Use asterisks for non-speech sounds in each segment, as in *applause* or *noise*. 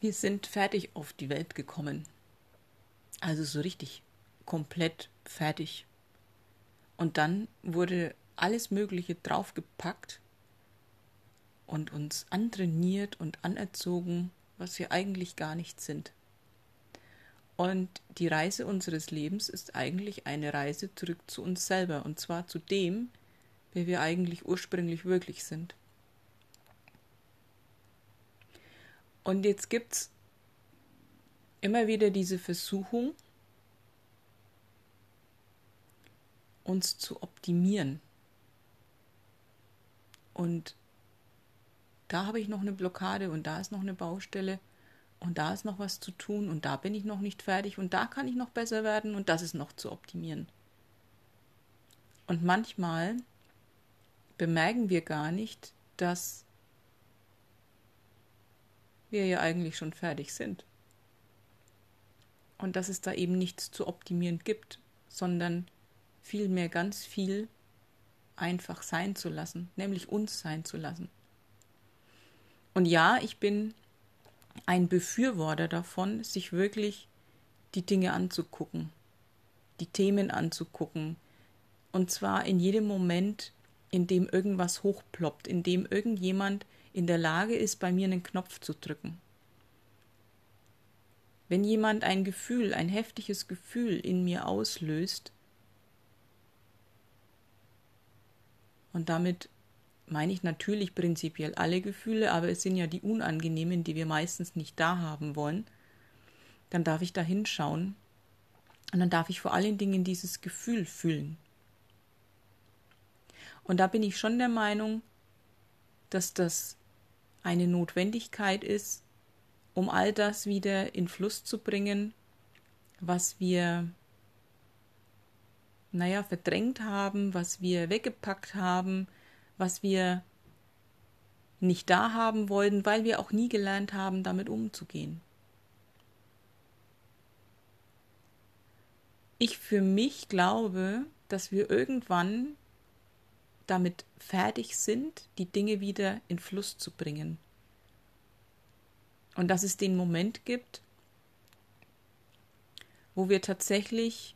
Wir sind fertig auf die Welt gekommen. Also so richtig komplett fertig. Und dann wurde alles Mögliche draufgepackt und uns antrainiert und anerzogen, was wir eigentlich gar nicht sind. Und die Reise unseres Lebens ist eigentlich eine Reise zurück zu uns selber, und zwar zu dem, wer wir eigentlich ursprünglich wirklich sind. Und jetzt gibt es immer wieder diese Versuchung, uns zu optimieren. Und da habe ich noch eine Blockade und da ist noch eine Baustelle und da ist noch was zu tun und da bin ich noch nicht fertig und da kann ich noch besser werden und das ist noch zu optimieren. Und manchmal bemerken wir gar nicht, dass wir ja eigentlich schon fertig sind. Und dass es da eben nichts zu optimieren gibt, sondern vielmehr ganz viel einfach sein zu lassen, nämlich uns sein zu lassen. Und ja, ich bin ein Befürworter davon, sich wirklich die Dinge anzugucken, die Themen anzugucken. Und zwar in jedem Moment, in dem irgendwas hochploppt, in dem irgendjemand in der Lage ist, bei mir einen Knopf zu drücken. Wenn jemand ein Gefühl, ein heftiges Gefühl in mir auslöst, und damit meine ich natürlich prinzipiell alle Gefühle, aber es sind ja die unangenehmen, die wir meistens nicht da haben wollen, dann darf ich da hinschauen und dann darf ich vor allen Dingen dieses Gefühl fühlen. Und da bin ich schon der Meinung, dass das eine Notwendigkeit ist, um all das wieder in Fluss zu bringen, was wir, naja, verdrängt haben, was wir weggepackt haben, was wir nicht da haben wollten, weil wir auch nie gelernt haben, damit umzugehen. Ich für mich glaube, dass wir irgendwann damit fertig sind, die Dinge wieder in Fluss zu bringen. Und dass es den Moment gibt, wo wir tatsächlich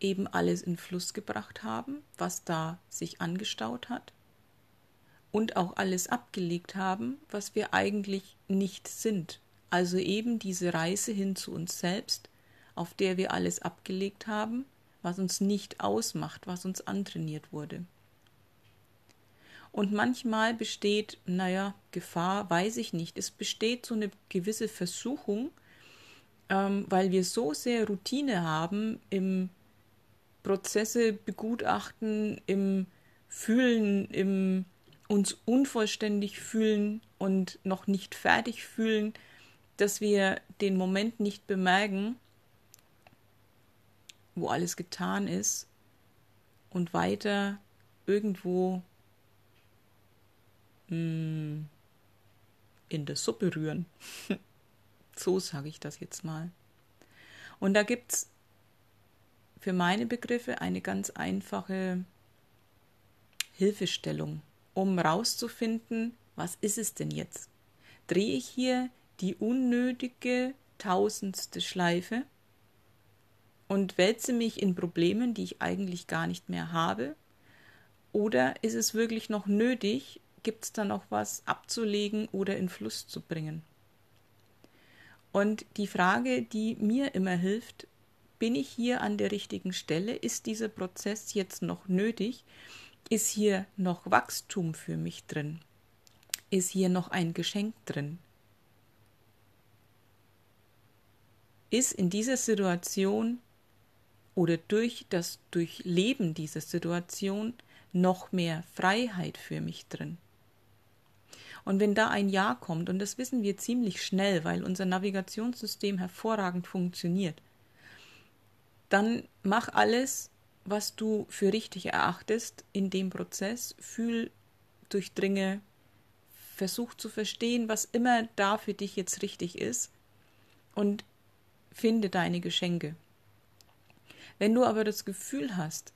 eben alles in Fluss gebracht haben, was da sich angestaut hat, und auch alles abgelegt haben, was wir eigentlich nicht sind. Also eben diese Reise hin zu uns selbst, auf der wir alles abgelegt haben, was uns nicht ausmacht, was uns antrainiert wurde. Und manchmal besteht, naja, Gefahr, weiß ich nicht, es besteht so eine gewisse Versuchung, ähm, weil wir so sehr Routine haben im Prozesse begutachten, im Fühlen, im uns unvollständig fühlen und noch nicht fertig fühlen, dass wir den Moment nicht bemerken, wo alles getan ist und weiter irgendwo mh, hm, in der Suppe rühren. *laughs* so sage ich das jetzt mal. Und da gibt es für meine Begriffe eine ganz einfache Hilfestellung, um rauszufinden, was ist es denn jetzt? Drehe ich hier die unnötige tausendste Schleife und wälze mich in Problemen, die ich eigentlich gar nicht mehr habe? Oder ist es wirklich noch nötig, gibt es da noch was abzulegen oder in Fluss zu bringen? Und die Frage, die mir immer hilft, bin ich hier an der richtigen Stelle? Ist dieser Prozess jetzt noch nötig? Ist hier noch Wachstum für mich drin? Ist hier noch ein Geschenk drin? Ist in dieser Situation oder durch das Durchleben dieser Situation noch mehr Freiheit für mich drin? Und wenn da ein Ja kommt, und das wissen wir ziemlich schnell, weil unser Navigationssystem hervorragend funktioniert, dann mach alles, was du für richtig erachtest in dem Prozess, fühl, durchdringe, versuch zu verstehen, was immer da für dich jetzt richtig ist und finde deine Geschenke. Wenn du aber das Gefühl hast,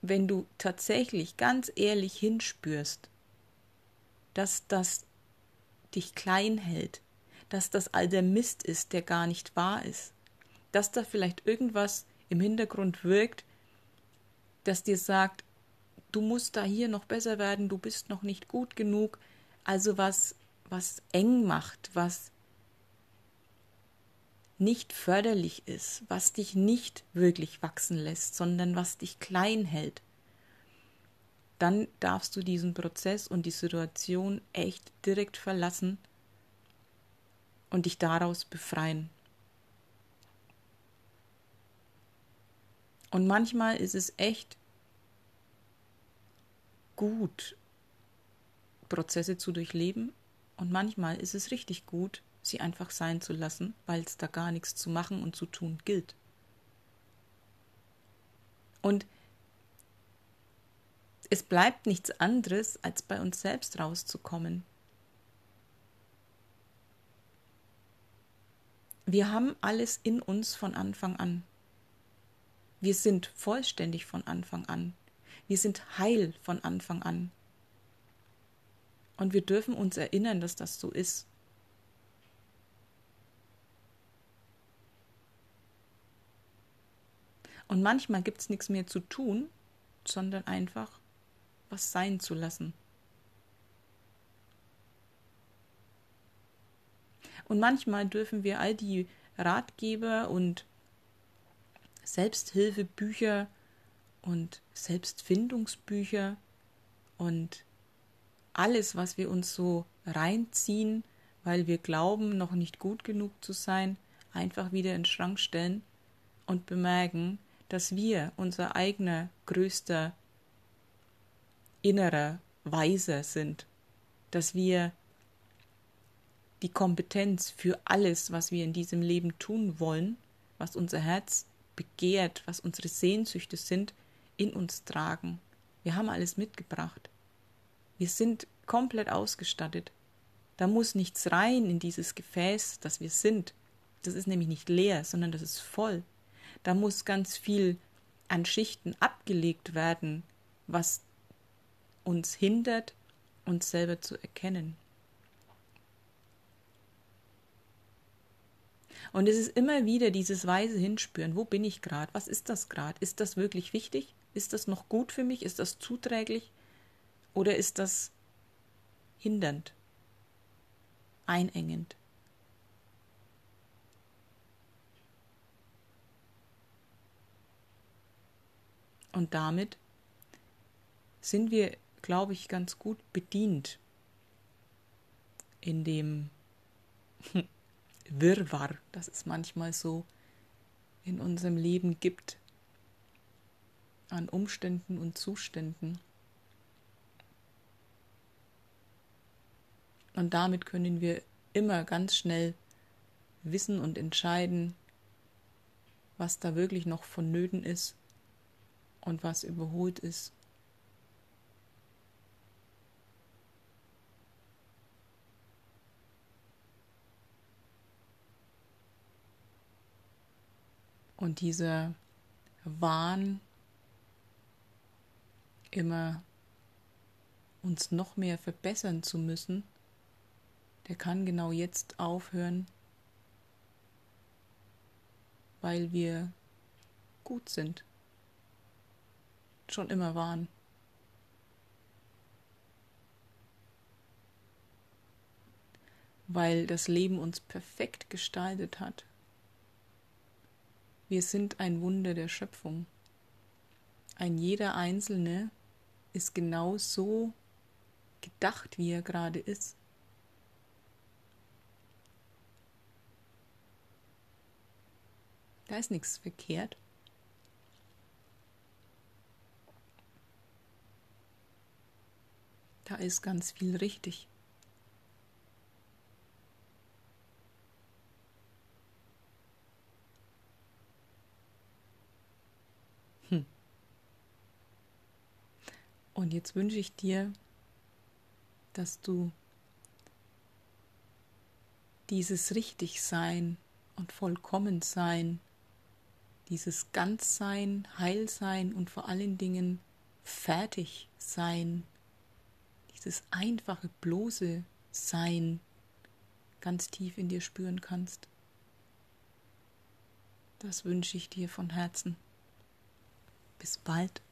wenn du tatsächlich ganz ehrlich hinspürst, dass das dich klein hält, dass das all der Mist ist, der gar nicht wahr ist, dass da vielleicht irgendwas im Hintergrund wirkt, das dir sagt, du musst da hier noch besser werden, du bist noch nicht gut genug, also was, was eng macht, was nicht förderlich ist, was dich nicht wirklich wachsen lässt, sondern was dich klein hält, dann darfst du diesen Prozess und die Situation echt direkt verlassen und dich daraus befreien. Und manchmal ist es echt gut, Prozesse zu durchleben und manchmal ist es richtig gut, sie einfach sein zu lassen, weil es da gar nichts zu machen und zu tun gilt. Und es bleibt nichts anderes, als bei uns selbst rauszukommen. Wir haben alles in uns von Anfang an. Wir sind vollständig von Anfang an. Wir sind heil von Anfang an. Und wir dürfen uns erinnern, dass das so ist. Und manchmal gibt es nichts mehr zu tun, sondern einfach was sein zu lassen. Und manchmal dürfen wir all die Ratgeber und Selbsthilfebücher und Selbstfindungsbücher und alles, was wir uns so reinziehen, weil wir glauben, noch nicht gut genug zu sein, einfach wieder in den Schrank stellen und bemerken, dass wir unser eigener größter innerer Weiser sind, dass wir die Kompetenz für alles, was wir in diesem Leben tun wollen, was unser Herz begehrt, was unsere Sehnsüchte sind, in uns tragen. Wir haben alles mitgebracht. Wir sind komplett ausgestattet. Da muss nichts rein in dieses Gefäß, das wir sind. Das ist nämlich nicht leer, sondern das ist voll. Da muss ganz viel an Schichten abgelegt werden, was uns hindert, uns selber zu erkennen. Und es ist immer wieder dieses weise Hinspüren, wo bin ich gerade, was ist das gerade, ist das wirklich wichtig, ist das noch gut für mich, ist das zuträglich? Oder ist das hindernd, einengend. Und damit sind wir, glaube ich, ganz gut bedient in dem *laughs* Wirrwarr, das es manchmal so in unserem Leben gibt, an Umständen und Zuständen. Und damit können wir immer ganz schnell wissen und entscheiden, was da wirklich noch vonnöten ist und was überholt ist. Und dieser Wahn, immer uns noch mehr verbessern zu müssen, der kann genau jetzt aufhören, weil wir gut sind schon immer waren. Weil das Leben uns perfekt gestaltet hat. Wir sind ein Wunder der Schöpfung. Ein jeder Einzelne ist genau so gedacht, wie er gerade ist. Da ist nichts verkehrt. Da ist ganz viel richtig. Hm. Und jetzt wünsche ich dir, dass du dieses Richtigsein und Vollkommensein, dieses Ganzsein, Heilsein und vor allen Dingen Fertigsein dieses einfache, bloße Sein ganz tief in dir spüren kannst. Das wünsche ich dir von Herzen. Bis bald.